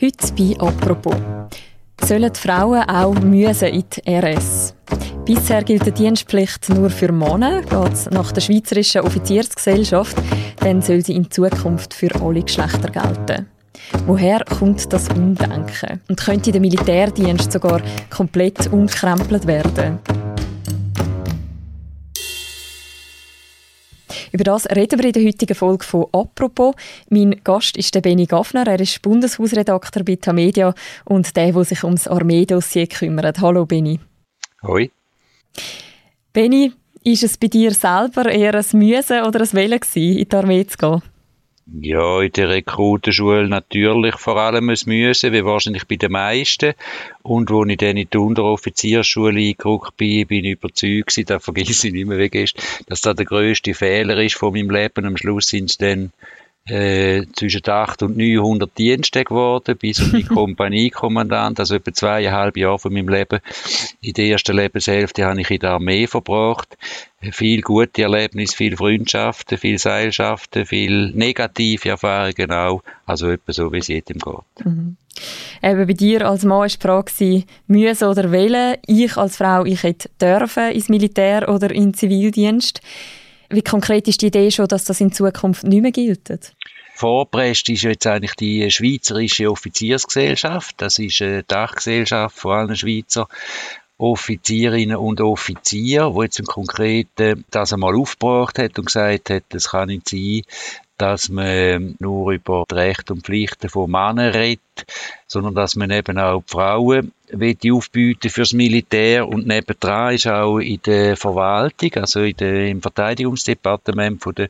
Heute bei «Apropos». Sollen Frauen auch müssen in die RS? Bisher gilt die Dienstpflicht nur für Männer. Geht nach der Schweizerischen Offiziersgesellschaft, dann soll sie in Zukunft für alle Geschlechter gelten. Woher kommt das Umdenken? Und könnte der Militärdienst sogar komplett umkrempelt werden? Über das reden wir in der heutigen Folge von «Apropos». Mein Gast ist der Benny Gaffner. Er ist Bundeshausredakteur bei Tamedia und der, der sich ums Armeedossier kümmert. Hallo Benny. Hoi. Benny, ist es bei dir selber eher ein Müssen oder ein Wählen gewesen, in die Armee zu gehen? Ja, in der Rekrutenschule natürlich vor allem ein Müssen, wie wahrscheinlich bei den meisten. Und wo ich dann in die Unteroffizierschule eingerückt bin, bin ich überzeugt da vergesse ich nicht mehr, wie gestern, dass das der grösste Fehler ist von meinem Leben. Am Schluss sind es dann äh, zwischen 800 und 900 Dienste geworden, bis um die Kompaniekommandant, also etwa zweieinhalb Jahre von meinem Leben. In der ersten Lebenshälfte habe ich in der Armee verbracht. Viel gute Erlebnisse, viel Freundschaften, viel Seilschaften, viel negative Erfahrungen auch. Also etwa so, wie es jedem geht. Mhm. Eben bei dir als Mann war die Frage, müssen oder wählen. Ich als Frau, ich hätte dürfen ins Militär oder in den Zivildienst. Wie konkret ist die Idee schon, dass das in Zukunft nicht mehr gilt? Vorpresst ist jetzt eigentlich die Schweizerische Offiziersgesellschaft. Das ist eine Dachgesellschaft von allen Schweizer Offizierinnen und Offizier, wo jetzt im Konkreten das einmal aufgebracht hat und gesagt hat, es kann nicht sein, dass man nur über die Rechte und Pflichten von Männern redet, sondern dass man eben auch die Frauen aufbieten fürs Militär und nebendran ist auch in der Verwaltung, also in der, im Verteidigungsdepartement von der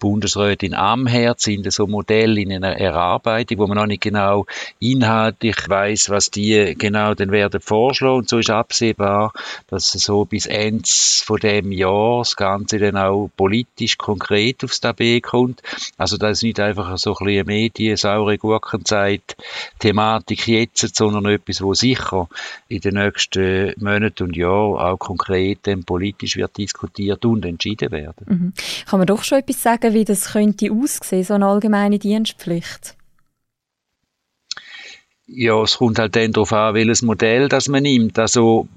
Bundesrätin Amherd sind so Modelle in einer Erarbeitung, wo man noch nicht genau inhaltlich weiß, was die genau dann werden vorschlagen. Und so ist absehbar, dass so bis Ende von dem Jahr das Ganze dann auch politisch konkret aufs Tablet kommt. Also das ist nicht einfach so ein bisschen Medien, saure Gurkenzeit Thematik jetzt, sondern etwas, wo sicher in den nächsten Monaten und Jahren auch konkret politisch wird diskutiert und entschieden werden. Mhm. Kann man doch schon etwas sagen, wie das könnte aussehen, so eine allgemeine Dienstpflicht? Ja, es kommt halt dann darauf an, welches Modell das man nimmt. Also,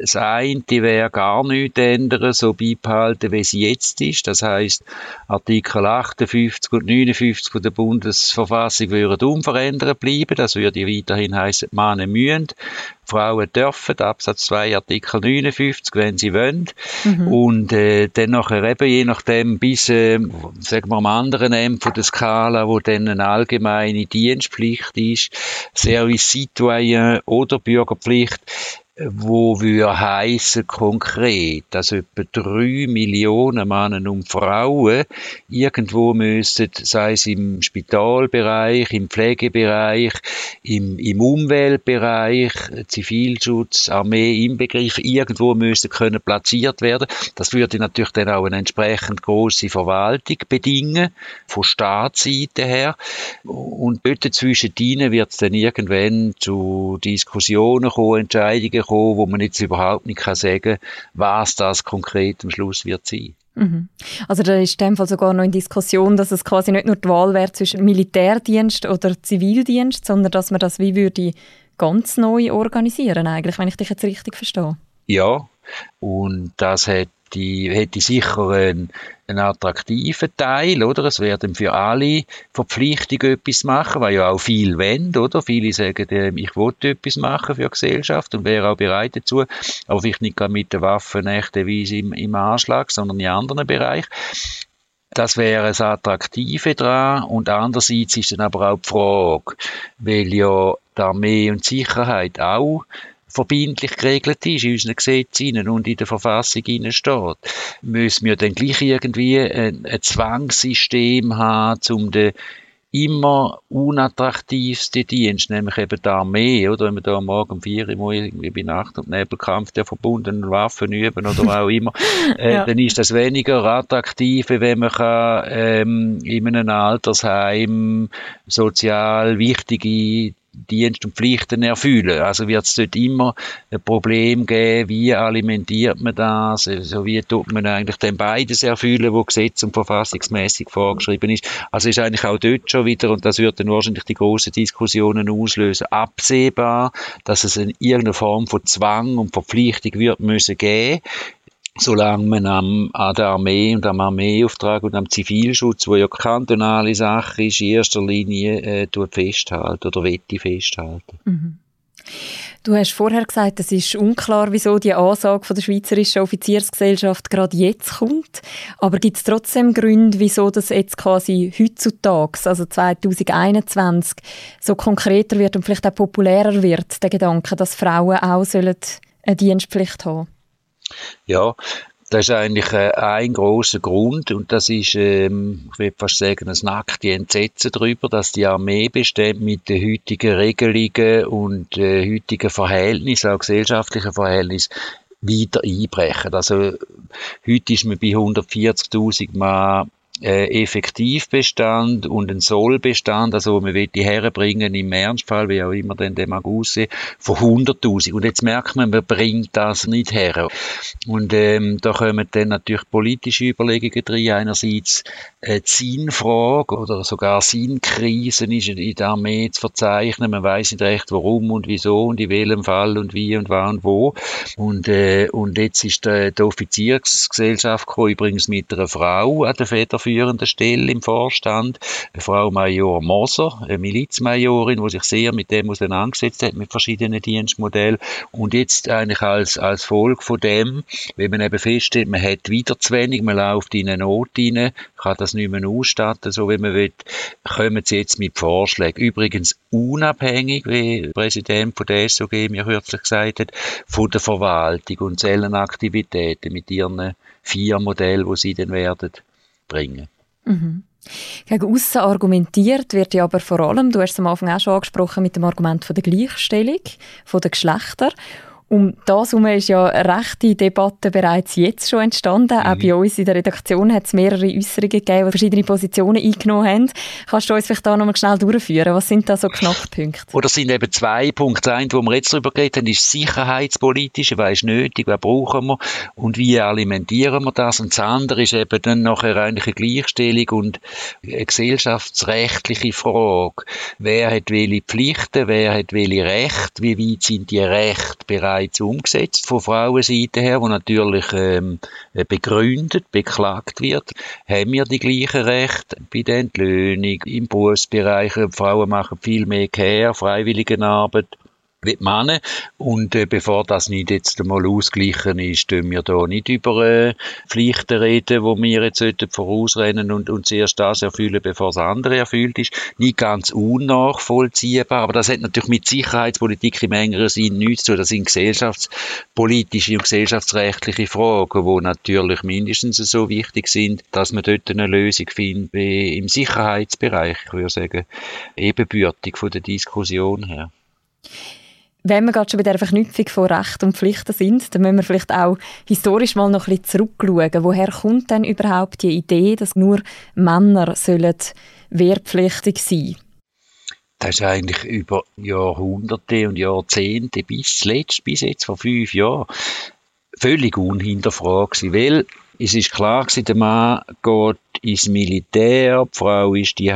das eine wäre gar nichts ändern, so beibehalten, wie es jetzt ist. Das heißt, Artikel 58 und 59 von der Bundesverfassung würden unverändert bleiben. Das würde weiterhin heißen, Männer müssen Frauen dürfen, Absatz 2, Artikel 59, wenn sie wollen. Mhm. Und äh, dann nachher eben, je nachdem, bis, äh, sagen wir, am anderen Ende von der Skala, wo dann eine allgemeine Dienstpflicht ist, Service Citoyen oder Bürgerpflicht, wo wir heißen konkret, dass etwa drei Millionen Männer und Frauen irgendwo müssen, sei es im Spitalbereich, im Pflegebereich, im, im Umweltbereich, Zivilschutz, Armee im Begriff, irgendwo müssen können platziert werden. Das würde natürlich dann auch eine entsprechend große Verwaltung bedingen, von Staatsseite her. Und dort zwischen ihnen wird es dann irgendwann zu Diskussionen kommen, Entscheidungen gekommen, wo man jetzt überhaupt nicht kann sagen was das konkret am Schluss wird sein. Mhm. Also da ist in dem Fall sogar noch in Diskussion, dass es quasi nicht nur die Wahl wäre zwischen Militärdienst oder Zivildienst, sondern dass man das wie würde ganz neu organisieren eigentlich, wenn ich dich jetzt richtig verstehe. Ja, und das hat die hätte sicher einen, einen attraktiven Teil, oder? Es werden für alle Verpflichtungen etwas machen, weil ja auch viel wollen, oder? Viele sagen, äh, ich wollte etwas machen für die Gesellschaft und wäre auch bereit dazu, aber vielleicht nicht mit den Waffen echteweise im, im Anschlag, sondern in anderen Bereichen. Das wäre das Attraktive dran. Und andererseits ist dann aber auch die Frage, weil ja die Armee und die Sicherheit auch verbindlich geregelt ist in unseren Gesetzen und in der Verfassung steht, müssen wir dann gleich irgendwie ein, ein Zwangssystem haben, um den immer unattraktivsten Dienst, nämlich eben die Armee, oder wenn man da morgen um vier Uhr irgendwie bei Nacht- und Nebelkampf der verbundenen Waffen üben oder auch immer, äh, ja. dann ist das weniger attraktiv, wenn man kann, ähm, in einem Altersheim sozial wichtige Dienst und Pflichten erfüllen. Also wird es dort immer ein Problem geben, wie alimentiert man das, also wie tut man eigentlich dann beides erfüllen, wo Gesetz und verfassungsmäßig vorgeschrieben ist. Also ist eigentlich auch dort schon wieder, und das wird dann wahrscheinlich die großen Diskussionen auslösen, absehbar, dass es in irgendeine Form von Zwang und Verpflichtung wird müssen geben solange man am, an der Armee und am Armeeauftrag und am Zivilschutz, wo ja kantonale Sache ist, in erster Linie äh, festhalten oder wette festhalten. Mhm. Du hast vorher gesagt, es ist unklar, wieso die Ansage von der Schweizerischen Offiziersgesellschaft gerade jetzt kommt. Aber gibt es trotzdem Gründe, wieso das jetzt quasi heutzutage, also 2021, so konkreter wird und vielleicht auch populärer wird, der Gedanke, dass Frauen auch eine Dienstpflicht haben sollen? Ja, das ist eigentlich äh, ein großer Grund und das ist, ähm, ich würde fast sagen, das nackte Entsetzen darüber, dass die Armeebestände mit den heutigen Regelungen und äh, heutigen Verhältnissen, auch gesellschaftlichen Verhältnissen, wieder einbrechen. Also heute ist man bei 140.000 Mann äh, Effektivbestand und ein Sollbestand, also man will die herbringen im Ernstfall, wie auch immer denn der mag aussehen, von 100.000. Und jetzt merkt man, man bringt das nicht her. Und ähm, da kommen dann natürlich politische Überlegungen drin. Einerseits äh, Sinnfrage oder sogar Sinnkrisen ist in der Armee zu verzeichnen. Man weiß nicht recht, warum und wieso und in welchem Fall und wie und wann und wo. Und, äh, und jetzt ist die, die Offiziersgesellschaft gekommen, übrigens mit einer Frau an der Federführung führenden Stelle im Vorstand, Frau Major Moser, eine Milizmajorin, die sich sehr mit dem auseinandergesetzt hat, mit verschiedenen Dienstmodellen. Und jetzt eigentlich als, als Folge von dem, wenn man eben feststellt, man hat wieder zu wenig, man läuft in eine Not rein, kann das nicht mehr ausstatten, so wie man will, kommen sie jetzt mit Vorschlägen. Übrigens unabhängig, wie der Präsident von der SOG mir kürzlich gesagt hat, von der Verwaltung und Zellenaktivitäten mit ihren vier Modellen, die sie dann werden bringen. Mhm. Gegen aussen argumentiert wird ja aber vor allem, du hast es am Anfang auch schon angesprochen, mit dem Argument von der Gleichstellung von der Geschlechter. Um das herum ist ja eine rechte Debatte bereits jetzt schon entstanden. Mhm. Auch bei uns in der Redaktion hat es mehrere Äußerungen gegeben, die verschiedene Positionen eingenommen haben. Kannst du uns vielleicht da nochmal schnell durchführen? Was sind da so Knackpunkte? Oder sind eben zwei Punkte. Ein, wo wir jetzt darüber geredet haben, ist sicherheitspolitisch. Was ist nötig? Was brauchen wir? Und wie alimentieren wir das? Und das andere ist eben dann nachher eigentlich eine Gleichstellung und eine gesellschaftsrechtliche Frage. Wer hat welche Pflichten? Wer hat welche Rechte? Wie weit sind die Rechte bereits bereits umgesetzt von Frauenseite her, wo natürlich ähm, begründet, beklagt wird. Haben wir die gleichen Rechte bei der Entlöhnung, im Berufsbereich? Frauen machen viel mehr Care, Freiwilligenarbeit Männer. Und äh, bevor das nicht jetzt einmal ausgleichen ist, tun wir da nicht über äh, Pflichten reden, wo wir jetzt sollten vorausrennen und, und zuerst das erfüllen, bevor das andere erfüllt ist. Nicht ganz unnachvollziehbar, aber das hat natürlich mit Sicherheitspolitik im engeren Sinn nichts zu tun. Das sind gesellschaftspolitische und gesellschaftsrechtliche Fragen, die natürlich mindestens so wichtig sind, dass man dort eine Lösung findet wie im Sicherheitsbereich, ich würde sagen, ebenbürtig von der Diskussion her. Wenn wir gerade schon bei der Verknüpfung von Recht und Pflichten sind, dann müssen wir vielleicht auch historisch mal noch ein bisschen zurückschauen. Woher kommt denn überhaupt die Idee, dass nur Männer sollen wehrpflichtig sein das ist eigentlich über Jahrhunderte und Jahrzehnte bis zuletzt, bis jetzt vor fünf Jahren, völlig unhinterfragt weil es ist klar gewesen, der Mann geht ins Militär, die Frau ist die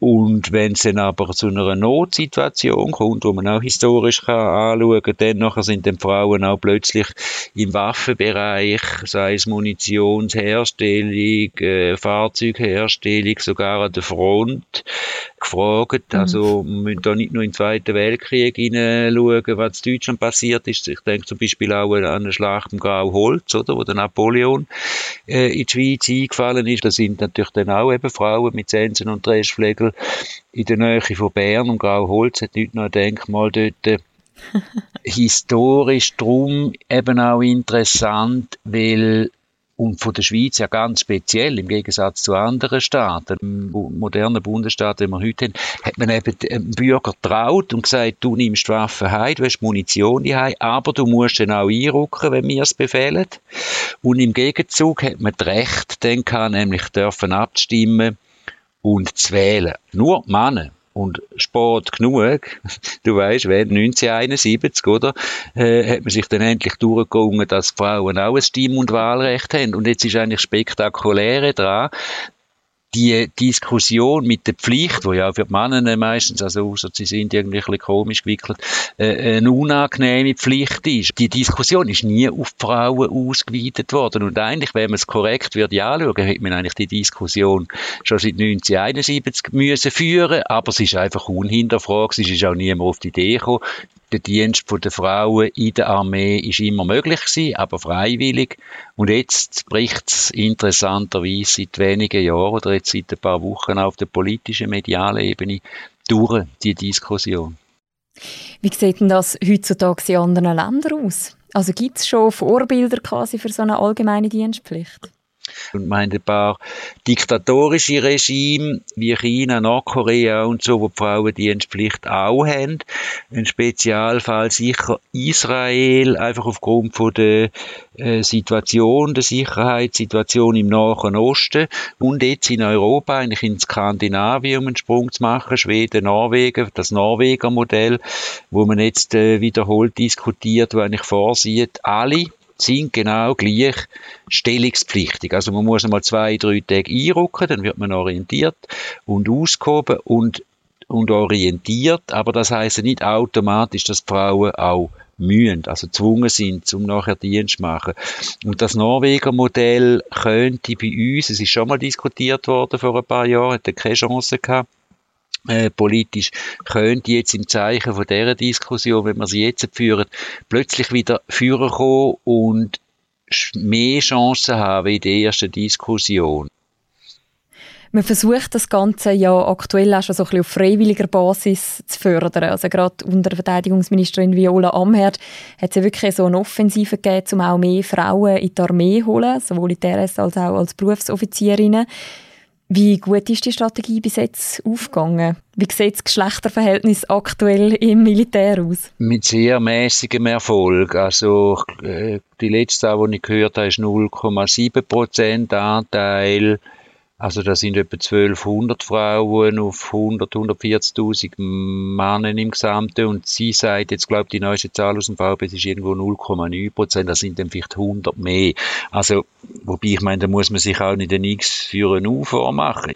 und wenn es dann aber zu einer Notsituation kommt, wo man auch historisch kann anschauen kann, dann nachher sind dann Frauen auch plötzlich im Waffenbereich, sei es Munitionsherstellung, äh, Fahrzeugherstellung, sogar an der Front gefragt. Mhm. Also, wir müssen da nicht nur in den Zweiten Weltkrieg hineinschauen, was in Deutschland passiert ist. Ich denke zum Beispiel auch an eine Schlacht im Grauholz, oder, wo der Napoleon äh, in die Schweiz eingefallen ist. Da sind natürlich dann auch eben Frauen mit Sensen und Dreschflegel in der Nähe von Bern und Grauholz hat nicht noch ein Denkmal dort. historisch drum eben auch interessant, weil und von der Schweiz ja ganz speziell, im Gegensatz zu anderen Staaten, modernen Bundesstaaten, die wir heute haben, hat man eben dem Bürger traut und gesagt, du nimmst Waffen heim, du hast Munition heim, aber du musst dann auch einrücken, wenn wir es befehlen. Und im Gegenzug hat man das Recht, dann kann nämlich dürfen abstimmen und zu wählen. Nur Männer und Sport genug. Du weißt, wenn 1971, oder, äh, hat man sich dann endlich durchgegangen, dass Frauen auch ein Stimm- und Wahlrecht haben. Und jetzt ist eigentlich spektakuläre dran, die Diskussion mit der Pflicht, wo ja für die Männer meistens, also außer sie sind irgendwie ein bisschen komisch gewickelt, äh, eine unangenehme Pflicht ist. Die Diskussion ist nie auf Frauen ausgeweitet worden. Und eigentlich, wenn man es korrekt würde anschauen, hätte man eigentlich die Diskussion schon seit 1971 müssen führen, aber es ist einfach unhinterfragt, es ist auch niemand auf die Idee gekommen, der Dienst der Frauen in der Armee ist immer möglich gewesen, aber freiwillig. Und jetzt bricht es interessanterweise seit wenigen Jahren oder jetzt seit ein paar Wochen auf der politischen, medialen Ebene durch, die Diskussion. Wie sieht denn das heutzutage in anderen Ländern aus? Also gibt es schon Vorbilder quasi für so eine allgemeine Dienstpflicht? Und meine, ein paar diktatorische Regime wie China, Nordkorea und so, wo die Frauendienstpflicht auch haben. Ein Spezialfall sicher Israel, einfach aufgrund von der äh, Situation, der Sicherheitssituation im Nahen Osten und jetzt in Europa, eigentlich in Skandinavien, um einen Sprung zu machen, Schweden, Norwegen, das Norweger Modell, wo man jetzt äh, wiederholt diskutiert, wo eigentlich vorsieht, alle sind genau gleich stellungspflichtig. Also man muss einmal zwei, drei Tage einrücken, dann wird man orientiert und ausgehoben und, und orientiert, aber das heißt nicht automatisch, dass Frauen auch mühen, also gezwungen sind, um nachher Dienst zu machen. Und das Norweger Modell könnte bei uns, es ist schon mal diskutiert worden vor ein paar Jahren, hat keine Chance gehabt, äh, politisch könnte jetzt im Zeichen von dieser Diskussion, wenn wir sie jetzt führen, plötzlich wieder führen kommen und mehr Chancen haben in der ersten Diskussion. Man versucht das Ganze ja aktuell auch schon so ein bisschen auf freiwilliger Basis zu fördern. Also gerade unter Verteidigungsministerin Viola Amherd hat es ja wirklich so eine Offensive gegeben, um auch mehr Frauen in die Armee zu holen, sowohl in der RS als auch als Berufsoffizierinnen. Wie gut ist die Strategie bis jetzt aufgegangen? Wie sieht das Geschlechterverhältnis aktuell im Militär aus? Mit sehr mäßigem Erfolg. Also äh, die letzte, die ich gehört habe, ist 0,7 Prozent Anteil also da sind etwa 1200 Frauen auf 100, 140.000 Männer im Gesamten und sie sagt jetzt, glaube die neueste Zahl aus dem VBS ist irgendwo 0,9 Prozent, das sind dann vielleicht 100 mehr. Also, wobei ich meine, da muss man sich auch nicht den X für einen U vormachen.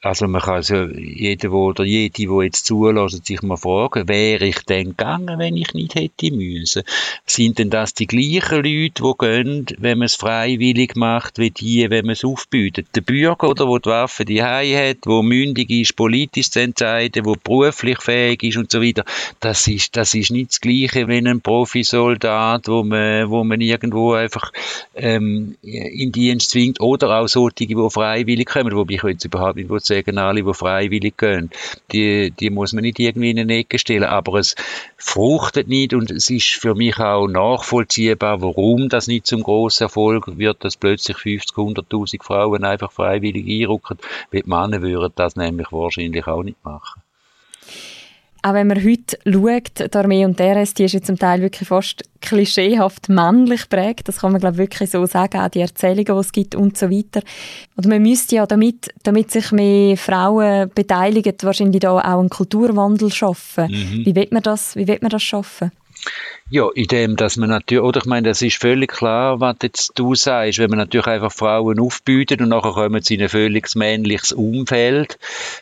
Also man kann also jeder wo, oder jede, die jetzt zulassen, sich mal fragen, wäre ich denn gegangen, wenn ich nicht hätte müssen? Sind denn das die gleichen Leute, die gehen, wenn man es freiwillig macht, wie die, wenn man es aufbietet? Der Bürger, oder, wo die Waffe die hat, wo mündig ist, politisch zu entscheiden, wo beruflich fähig ist und so weiter. Das ist, das ist nicht das Gleiche wie ein Profisoldat, wo man, wo man irgendwo einfach, ähm, in Dienst zwingt, oder auch solche, die freiwillig kommen, wobei ich jetzt überhaupt nicht sagen, alle, die freiwillig gehen, die, die muss man nicht irgendwie in eine Ecke stellen, aber es fruchtet nicht und es ist für mich auch nachvollziehbar, warum das nicht zum grossen Erfolg wird, dass plötzlich 50, 100.000 Frauen einfach freiwillig einrücken, weil die Männer würden das nämlich wahrscheinlich auch nicht machen. Auch wenn man heute schaut, die Armee und der RS, die ist ja zum Teil wirklich fast klischeehaft männlich prägt. Das kann man, glaube ich, wirklich so sagen. Auch die Erzählungen, die es gibt und so weiter. Und man müsste ja, damit, damit sich mehr Frauen beteiligen, wahrscheinlich da auch einen Kulturwandel schaffen. Mhm. Wie wird man das, wie wird man das schaffen? Ja, in dem, dass man natürlich, oder ich meine, das ist völlig klar, was jetzt du sagst, wenn man natürlich einfach Frauen aufbietet und nachher kommen sie in ein völlig männliches Umfeld,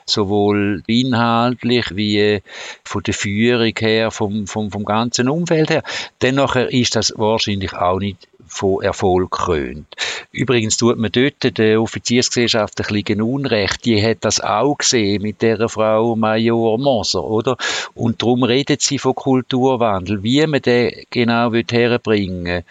sowohl inhaltlich wie von der Führung her, vom, vom, vom ganzen Umfeld her, dann nachher ist das wahrscheinlich auch nicht von Erfolg krönt. Übrigens tut man dort der Offiziersgesellschaft ein bisschen Unrecht. Die hat das auch gesehen mit der Frau Major Moser, oder? Und darum redet sie von Kulturwandel. Wie man den genau herbringen will,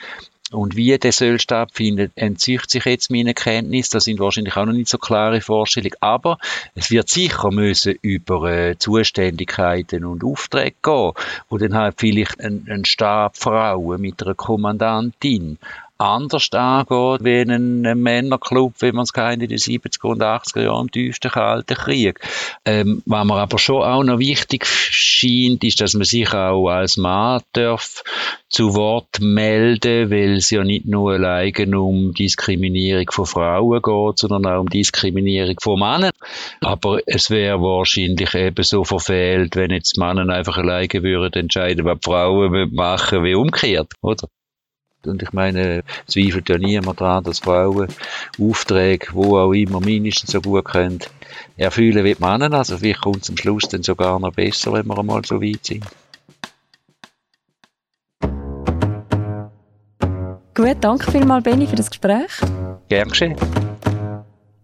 und wie der soll stattfinden, entzieht sich jetzt meine Kenntnis. Das sind wahrscheinlich auch noch nicht so klare Vorstellungen. Aber es wird sicher müssen über äh, Zuständigkeiten und Aufträge gehen, wo dann halt vielleicht ein, ein Stab Frauen mit einer Kommandantin anders angeht wie ein, Männerclub, wie man es in den 70er und 80er Jahren im tiefsten Kalten Krieg. Ähm, was mir aber schon auch noch wichtig scheint, ist, dass man sich auch als Mann darf zu Wort melden, weil es ja nicht nur alleine um Diskriminierung von Frauen geht, sondern auch um Diskriminierung von Männern. Aber es wäre wahrscheinlich ebenso verfehlt, wenn jetzt Männer einfach alleine würden entscheiden, was Frauen machen, wie umgekehrt, oder? Und ich meine, zweifelt ja niemand daran, dass Frauen Aufträge, wo auch immer mindestens so gut können, erfüllen wie die Männer. Also vielleicht kommt es am Schluss dann sogar noch besser, wenn wir einmal so weit sind. Gut, danke vielmals, Benny, für das Gespräch. Gern geschehen.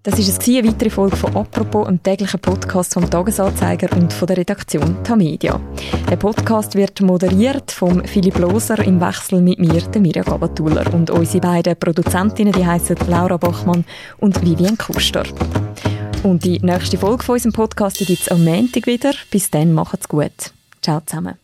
Das war eine weitere Folge von «Apropos», einem täglichen Podcast vom «Tagesanzeiger» und von der Redaktion Tamedia. Der Podcast wird moderiert von Philipp Loser im Wechsel mit mir, der Mirja Gabatuller. Und unsere beiden Produzentinnen, die heissen Laura Bachmann und Vivian Kuster. Und die nächste Folge von unserem Podcast gibt es am Montag wieder. Bis dann, macht's gut. Ciao zusammen.